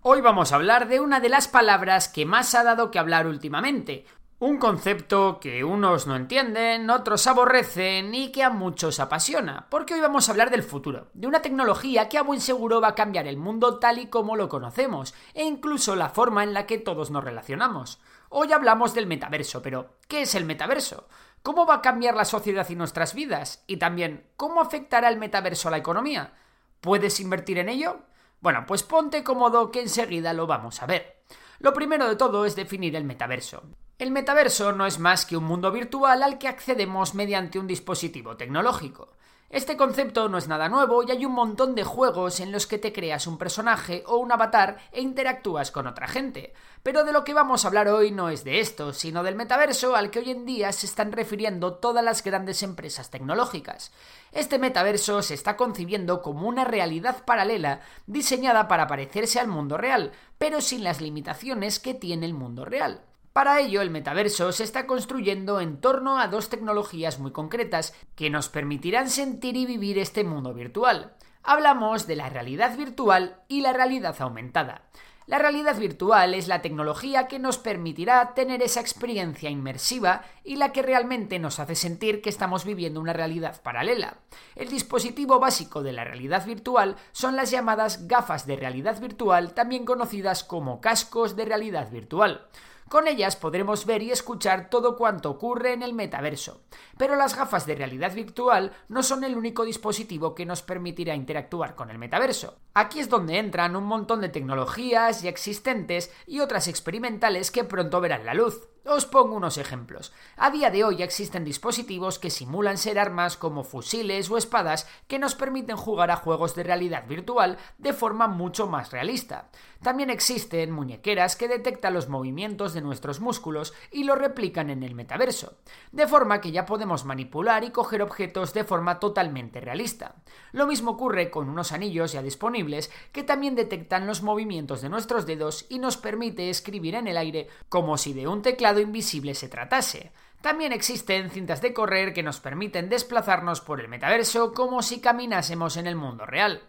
Hoy vamos a hablar de una de las palabras que más ha dado que hablar últimamente. Un concepto que unos no entienden, otros aborrecen y que a muchos apasiona, porque hoy vamos a hablar del futuro, de una tecnología que a buen seguro va a cambiar el mundo tal y como lo conocemos, e incluso la forma en la que todos nos relacionamos. Hoy hablamos del metaverso, pero ¿qué es el metaverso? ¿Cómo va a cambiar la sociedad y nuestras vidas? Y también, ¿cómo afectará el metaverso a la economía? ¿Puedes invertir en ello? Bueno, pues ponte cómodo que enseguida lo vamos a ver. Lo primero de todo es definir el metaverso. El metaverso no es más que un mundo virtual al que accedemos mediante un dispositivo tecnológico. Este concepto no es nada nuevo y hay un montón de juegos en los que te creas un personaje o un avatar e interactúas con otra gente. Pero de lo que vamos a hablar hoy no es de esto, sino del metaverso al que hoy en día se están refiriendo todas las grandes empresas tecnológicas. Este metaverso se está concibiendo como una realidad paralela diseñada para parecerse al mundo real, pero sin las limitaciones que tiene el mundo real. Para ello, el metaverso se está construyendo en torno a dos tecnologías muy concretas que nos permitirán sentir y vivir este mundo virtual. Hablamos de la realidad virtual y la realidad aumentada. La realidad virtual es la tecnología que nos permitirá tener esa experiencia inmersiva y la que realmente nos hace sentir que estamos viviendo una realidad paralela. El dispositivo básico de la realidad virtual son las llamadas gafas de realidad virtual, también conocidas como cascos de realidad virtual. Con ellas podremos ver y escuchar todo cuanto ocurre en el metaverso. Pero las gafas de realidad virtual no son el único dispositivo que nos permitirá interactuar con el metaverso. Aquí es donde entran un montón de tecnologías ya existentes y otras experimentales que pronto verán la luz. Os pongo unos ejemplos. A día de hoy existen dispositivos que simulan ser armas como fusiles o espadas que nos permiten jugar a juegos de realidad virtual de forma mucho más realista. También existen muñequeras que detectan los movimientos de nuestros músculos y lo replican en el metaverso, de forma que ya podemos manipular y coger objetos de forma totalmente realista. Lo mismo ocurre con unos anillos ya disponibles que también detectan los movimientos de nuestros dedos y nos permite escribir en el aire como si de un teclado invisible se tratase. También existen cintas de correr que nos permiten desplazarnos por el metaverso como si caminásemos en el mundo real.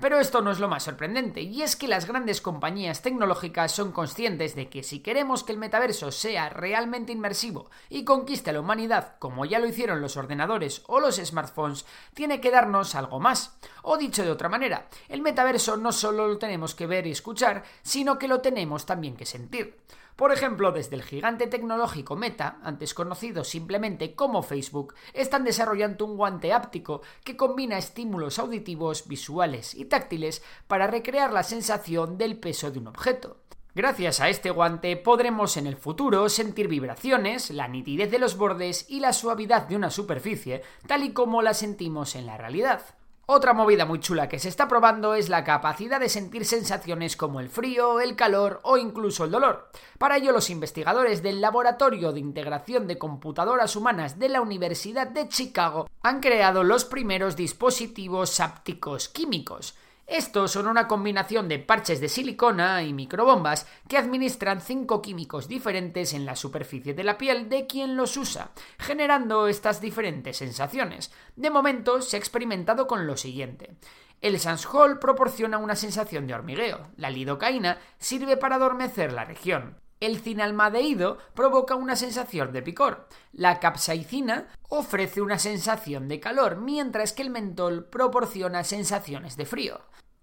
Pero esto no es lo más sorprendente, y es que las grandes compañías tecnológicas son conscientes de que si queremos que el metaverso sea realmente inmersivo y conquiste a la humanidad como ya lo hicieron los ordenadores o los smartphones, tiene que darnos algo más. O dicho de otra manera, el metaverso no solo lo tenemos que ver y escuchar, sino que lo tenemos también que sentir. Por ejemplo, desde el gigante tecnológico Meta, antes conocido simplemente como Facebook, están desarrollando un guante áptico que combina estímulos auditivos, visuales y táctiles para recrear la sensación del peso de un objeto. Gracias a este guante podremos en el futuro sentir vibraciones, la nitidez de los bordes y la suavidad de una superficie, tal y como la sentimos en la realidad. Otra movida muy chula que se está probando es la capacidad de sentir sensaciones como el frío, el calor o incluso el dolor. Para ello los investigadores del Laboratorio de Integración de Computadoras Humanas de la Universidad de Chicago han creado los primeros dispositivos ápticos químicos. Estos son una combinación de parches de silicona y microbombas que administran cinco químicos diferentes en la superficie de la piel de quien los usa, generando estas diferentes sensaciones. De momento se ha experimentado con lo siguiente. El Sanshol proporciona una sensación de hormigueo, la lidocaína sirve para adormecer la región, el cinalmadehído provoca una sensación de picor. La capsaicina ofrece una sensación de calor, mientras que el mentol proporciona sensaciones de frío.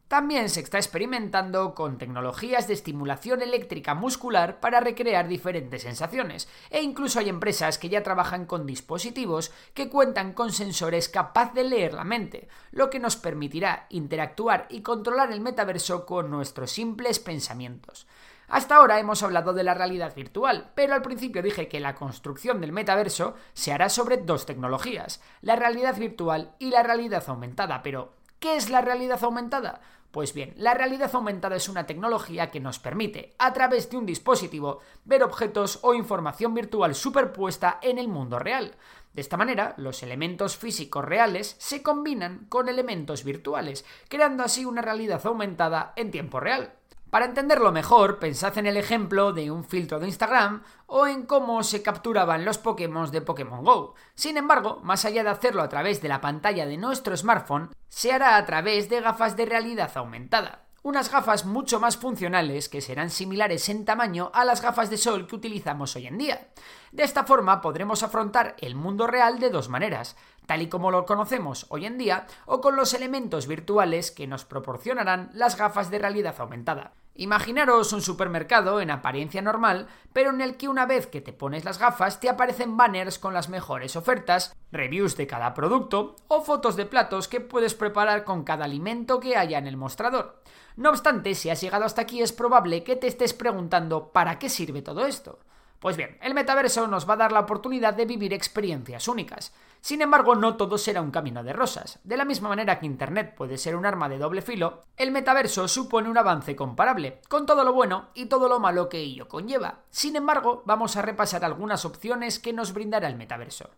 También se está experimentando con tecnologías de estimulación eléctrica muscular para recrear diferentes sensaciones, e incluso hay empresas que ya trabajan con dispositivos que cuentan con sensores capaz de leer la mente, lo que nos permitirá interactuar y controlar el metaverso con nuestros simples pensamientos. Hasta ahora hemos hablado de la realidad virtual, pero al principio dije que la construcción del metaverso se hará sobre dos tecnologías, la realidad virtual y la realidad aumentada, pero ¿Qué es la realidad aumentada? Pues bien, la realidad aumentada es una tecnología que nos permite, a través de un dispositivo, ver objetos o información virtual superpuesta en el mundo real. De esta manera, los elementos físicos reales se combinan con elementos virtuales, creando así una realidad aumentada en tiempo real. Para entenderlo mejor, pensad en el ejemplo de un filtro de Instagram o en cómo se capturaban los Pokémon de Pokémon Go. Sin embargo, más allá de hacerlo a través de la pantalla de nuestro smartphone, se hará a través de gafas de realidad aumentada. Unas gafas mucho más funcionales que serán similares en tamaño a las gafas de sol que utilizamos hoy en día. De esta forma podremos afrontar el mundo real de dos maneras, tal y como lo conocemos hoy en día, o con los elementos virtuales que nos proporcionarán las gafas de realidad aumentada. Imaginaros un supermercado en apariencia normal, pero en el que una vez que te pones las gafas te aparecen banners con las mejores ofertas, reviews de cada producto o fotos de platos que puedes preparar con cada alimento que haya en el mostrador. No obstante, si has llegado hasta aquí es probable que te estés preguntando ¿para qué sirve todo esto? Pues bien, el metaverso nos va a dar la oportunidad de vivir experiencias únicas. Sin embargo, no todo será un camino de rosas. De la misma manera que Internet puede ser un arma de doble filo, el metaverso supone un avance comparable, con todo lo bueno y todo lo malo que ello conlleva. Sin embargo, vamos a repasar algunas opciones que nos brindará el metaverso.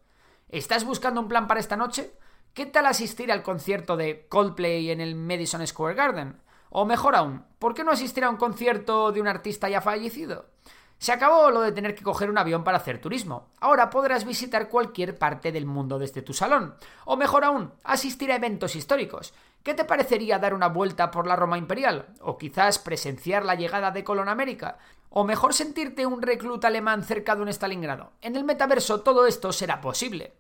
¿Estás buscando un plan para esta noche? ¿Qué tal asistir al concierto de Coldplay en el Madison Square Garden? O mejor aún, ¿por qué no asistir a un concierto de un artista ya fallecido? Se acabó lo de tener que coger un avión para hacer turismo. Ahora podrás visitar cualquier parte del mundo desde tu salón. O mejor aún, asistir a eventos históricos. ¿Qué te parecería dar una vuelta por la Roma Imperial? ¿O quizás presenciar la llegada de Colón América? ¿O mejor sentirte un recluta alemán cerca de un Stalingrado? En el metaverso todo esto será posible.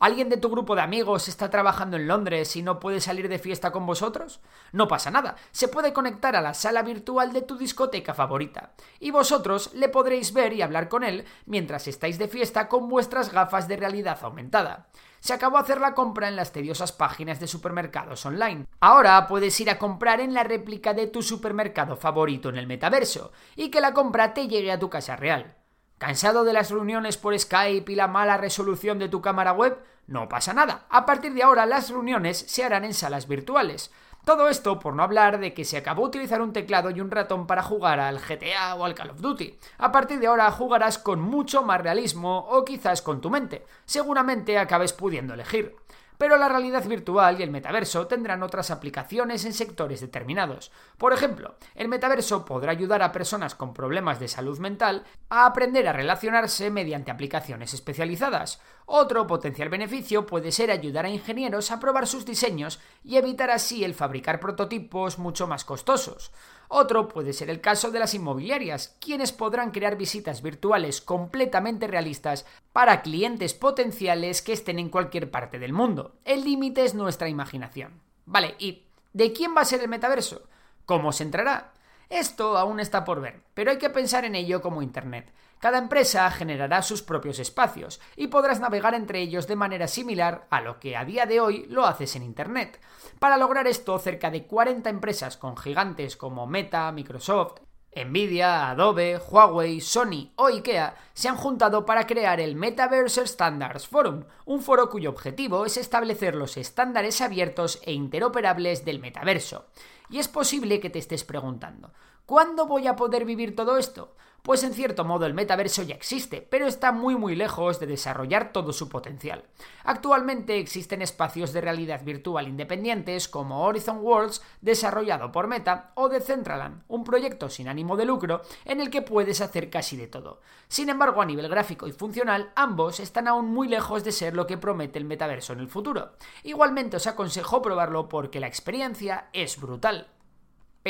¿Alguien de tu grupo de amigos está trabajando en Londres y no puede salir de fiesta con vosotros? No pasa nada, se puede conectar a la sala virtual de tu discoteca favorita, y vosotros le podréis ver y hablar con él mientras estáis de fiesta con vuestras gafas de realidad aumentada. Se acabó hacer la compra en las tediosas páginas de supermercados online. Ahora puedes ir a comprar en la réplica de tu supermercado favorito en el metaverso, y que la compra te llegue a tu casa real. ¿Cansado de las reuniones por Skype y la mala resolución de tu cámara web? No pasa nada. A partir de ahora las reuniones se harán en salas virtuales. Todo esto por no hablar de que se acabó utilizar un teclado y un ratón para jugar al GTA o al Call of Duty. A partir de ahora jugarás con mucho más realismo o quizás con tu mente. Seguramente acabes pudiendo elegir pero la realidad virtual y el metaverso tendrán otras aplicaciones en sectores determinados. Por ejemplo, el metaverso podrá ayudar a personas con problemas de salud mental a aprender a relacionarse mediante aplicaciones especializadas. Otro potencial beneficio puede ser ayudar a ingenieros a probar sus diseños y evitar así el fabricar prototipos mucho más costosos. Otro puede ser el caso de las inmobiliarias, quienes podrán crear visitas virtuales completamente realistas para clientes potenciales que estén en cualquier parte del mundo. El límite es nuestra imaginación. Vale, ¿y de quién va a ser el metaverso? ¿Cómo se entrará? Esto aún está por ver, pero hay que pensar en ello como Internet. Cada empresa generará sus propios espacios y podrás navegar entre ellos de manera similar a lo que a día de hoy lo haces en Internet. Para lograr esto, cerca de 40 empresas con gigantes como Meta, Microsoft, Nvidia, Adobe, Huawei, Sony o IKEA se han juntado para crear el Metaverse Standards Forum, un foro cuyo objetivo es establecer los estándares abiertos e interoperables del metaverso. Y es posible que te estés preguntando, ¿cuándo voy a poder vivir todo esto? Pues en cierto modo el metaverso ya existe, pero está muy muy lejos de desarrollar todo su potencial. Actualmente existen espacios de realidad virtual independientes como Horizon Worlds, desarrollado por Meta, o Decentraland, un proyecto sin ánimo de lucro en el que puedes hacer casi de todo. Sin embargo, a nivel gráfico y funcional, ambos están aún muy lejos de ser lo que promete el metaverso en el futuro. Igualmente os aconsejo probarlo porque la experiencia es brutal.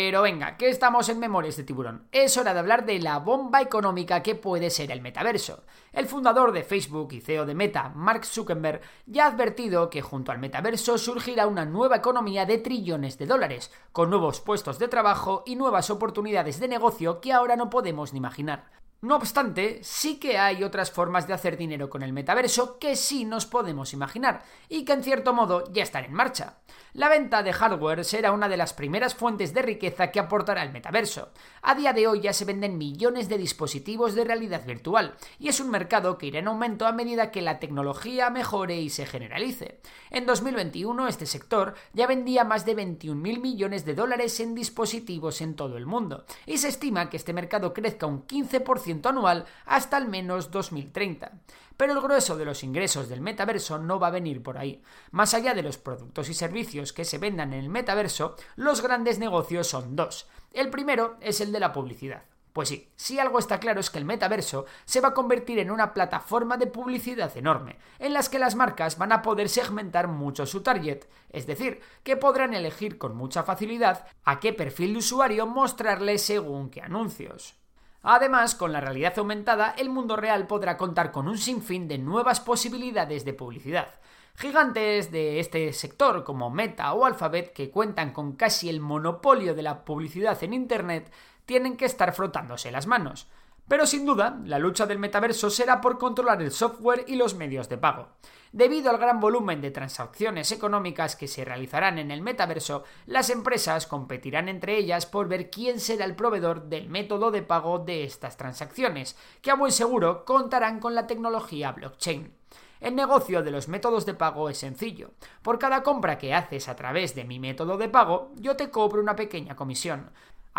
Pero venga, que estamos en Memorias de Tiburón. Es hora de hablar de la bomba económica que puede ser el metaverso. El fundador de Facebook y CEO de Meta, Mark Zuckerberg, ya ha advertido que junto al metaverso surgirá una nueva economía de trillones de dólares, con nuevos puestos de trabajo y nuevas oportunidades de negocio que ahora no podemos ni imaginar. No obstante, sí que hay otras formas de hacer dinero con el metaverso que sí nos podemos imaginar y que en cierto modo ya están en marcha. La venta de hardware será una de las primeras fuentes de riqueza que aportará el metaverso. A día de hoy ya se venden millones de dispositivos de realidad virtual y es un mercado que irá en aumento a medida que la tecnología mejore y se generalice. En 2021 este sector ya vendía más de 21.000 millones de dólares en dispositivos en todo el mundo y se estima que este mercado crezca un 15% anual hasta al menos 2030. Pero el grueso de los ingresos del metaverso no va a venir por ahí. Más allá de los productos y servicios que se vendan en el metaverso, los grandes negocios son dos. El primero es el de la publicidad. Pues sí, si algo está claro es que el metaverso se va a convertir en una plataforma de publicidad enorme, en las que las marcas van a poder segmentar mucho su target, es decir, que podrán elegir con mucha facilidad a qué perfil de usuario mostrarle según qué anuncios. Además, con la realidad aumentada, el mundo real podrá contar con un sinfín de nuevas posibilidades de publicidad. Gigantes de este sector como Meta o Alphabet, que cuentan con casi el monopolio de la publicidad en Internet, tienen que estar frotándose las manos. Pero sin duda, la lucha del metaverso será por controlar el software y los medios de pago. Debido al gran volumen de transacciones económicas que se realizarán en el metaverso, las empresas competirán entre ellas por ver quién será el proveedor del método de pago de estas transacciones, que a buen seguro contarán con la tecnología blockchain. El negocio de los métodos de pago es sencillo. Por cada compra que haces a través de mi método de pago, yo te cobro una pequeña comisión.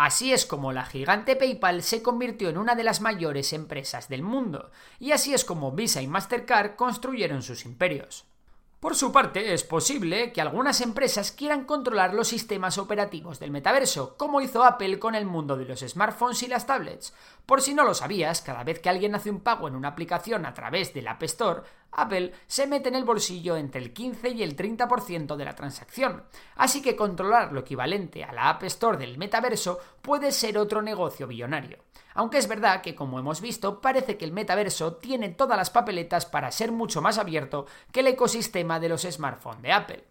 Así es como la gigante PayPal se convirtió en una de las mayores empresas del mundo, y así es como Visa y Mastercard construyeron sus imperios. Por su parte, es posible que algunas empresas quieran controlar los sistemas operativos del metaverso, como hizo Apple con el mundo de los smartphones y las tablets. Por si no lo sabías, cada vez que alguien hace un pago en una aplicación a través del App Store, Apple se mete en el bolsillo entre el 15 y el 30% de la transacción. Así que controlar lo equivalente a la App Store del metaverso puede ser otro negocio billonario. Aunque es verdad que, como hemos visto, parece que el metaverso tiene todas las papeletas para ser mucho más abierto que el ecosistema de los smartphones de Apple.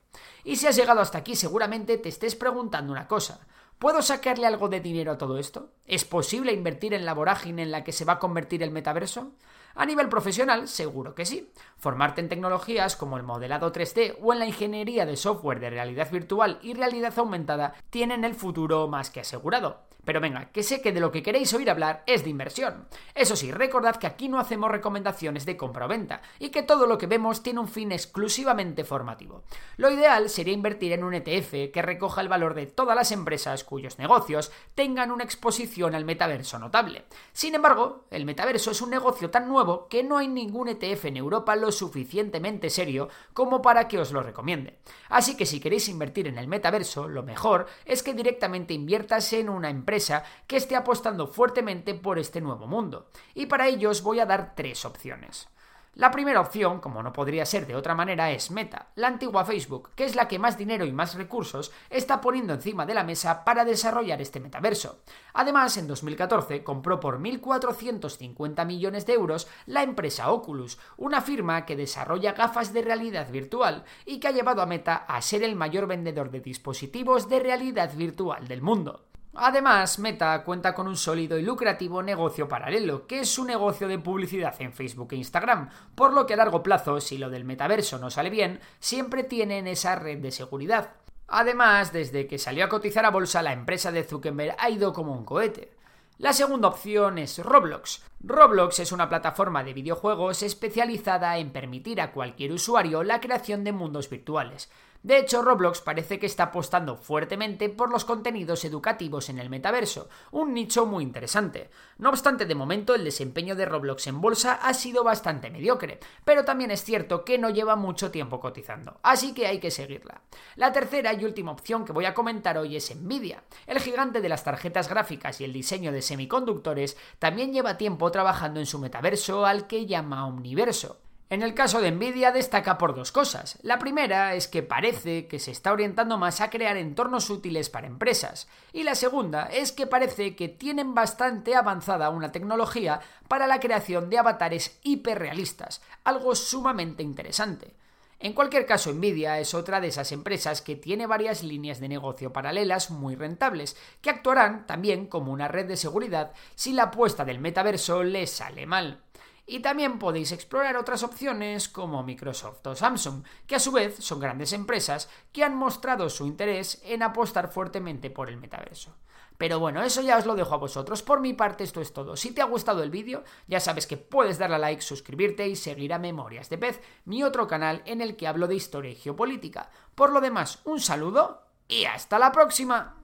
Y si has llegado hasta aquí seguramente te estés preguntando una cosa. ¿Puedo sacarle algo de dinero a todo esto? ¿Es posible invertir en la vorágine en la que se va a convertir el metaverso? A nivel profesional, seguro que sí. Formarte en tecnologías como el modelado 3D o en la ingeniería de software de realidad virtual y realidad aumentada tienen el futuro más que asegurado. Pero venga, que sé que de lo que queréis oír hablar es de inversión. Eso sí, recordad que aquí no hacemos recomendaciones de compra o venta y que todo lo que vemos tiene un fin exclusivamente formativo. Lo ideal sería invertir en un ETF que recoja el valor de todas las empresas cuyos negocios tengan una exposición al metaverso notable. Sin embargo, el metaverso es un negocio tan nuevo que no hay ningún ETF en Europa lo suficientemente serio como para que os lo recomiende. Así que si queréis invertir en el metaverso, lo mejor es que directamente inviertas en una empresa que esté apostando fuertemente por este nuevo mundo. Y para ello os voy a dar tres opciones. La primera opción, como no podría ser de otra manera, es Meta, la antigua Facebook, que es la que más dinero y más recursos está poniendo encima de la mesa para desarrollar este metaverso. Además, en 2014 compró por 1.450 millones de euros la empresa Oculus, una firma que desarrolla gafas de realidad virtual y que ha llevado a Meta a ser el mayor vendedor de dispositivos de realidad virtual del mundo. Además, Meta cuenta con un sólido y lucrativo negocio paralelo, que es su negocio de publicidad en Facebook e Instagram, por lo que a largo plazo, si lo del metaverso no sale bien, siempre tienen esa red de seguridad. Además, desde que salió a cotizar a bolsa, la empresa de Zuckerberg ha ido como un cohete. La segunda opción es Roblox. Roblox es una plataforma de videojuegos especializada en permitir a cualquier usuario la creación de mundos virtuales. De hecho, Roblox parece que está apostando fuertemente por los contenidos educativos en el metaverso, un nicho muy interesante. No obstante, de momento el desempeño de Roblox en bolsa ha sido bastante mediocre, pero también es cierto que no lleva mucho tiempo cotizando, así que hay que seguirla. La tercera y última opción que voy a comentar hoy es Nvidia. El gigante de las tarjetas gráficas y el diseño de semiconductores también lleva tiempo trabajando en su metaverso al que llama Omniverso. En el caso de Nvidia destaca por dos cosas. La primera es que parece que se está orientando más a crear entornos útiles para empresas. Y la segunda es que parece que tienen bastante avanzada una tecnología para la creación de avatares hiperrealistas, algo sumamente interesante. En cualquier caso, Nvidia es otra de esas empresas que tiene varias líneas de negocio paralelas muy rentables, que actuarán también como una red de seguridad si la apuesta del metaverso les sale mal. Y también podéis explorar otras opciones como Microsoft o Samsung, que a su vez son grandes empresas que han mostrado su interés en apostar fuertemente por el metaverso. Pero bueno, eso ya os lo dejo a vosotros. Por mi parte esto es todo. Si te ha gustado el vídeo, ya sabes que puedes darle a like, suscribirte y seguir a Memorias de Pez, mi otro canal en el que hablo de historia y geopolítica. Por lo demás, un saludo y hasta la próxima.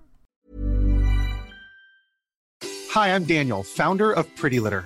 Hi, I'm Daniel, founder of Pretty Litter.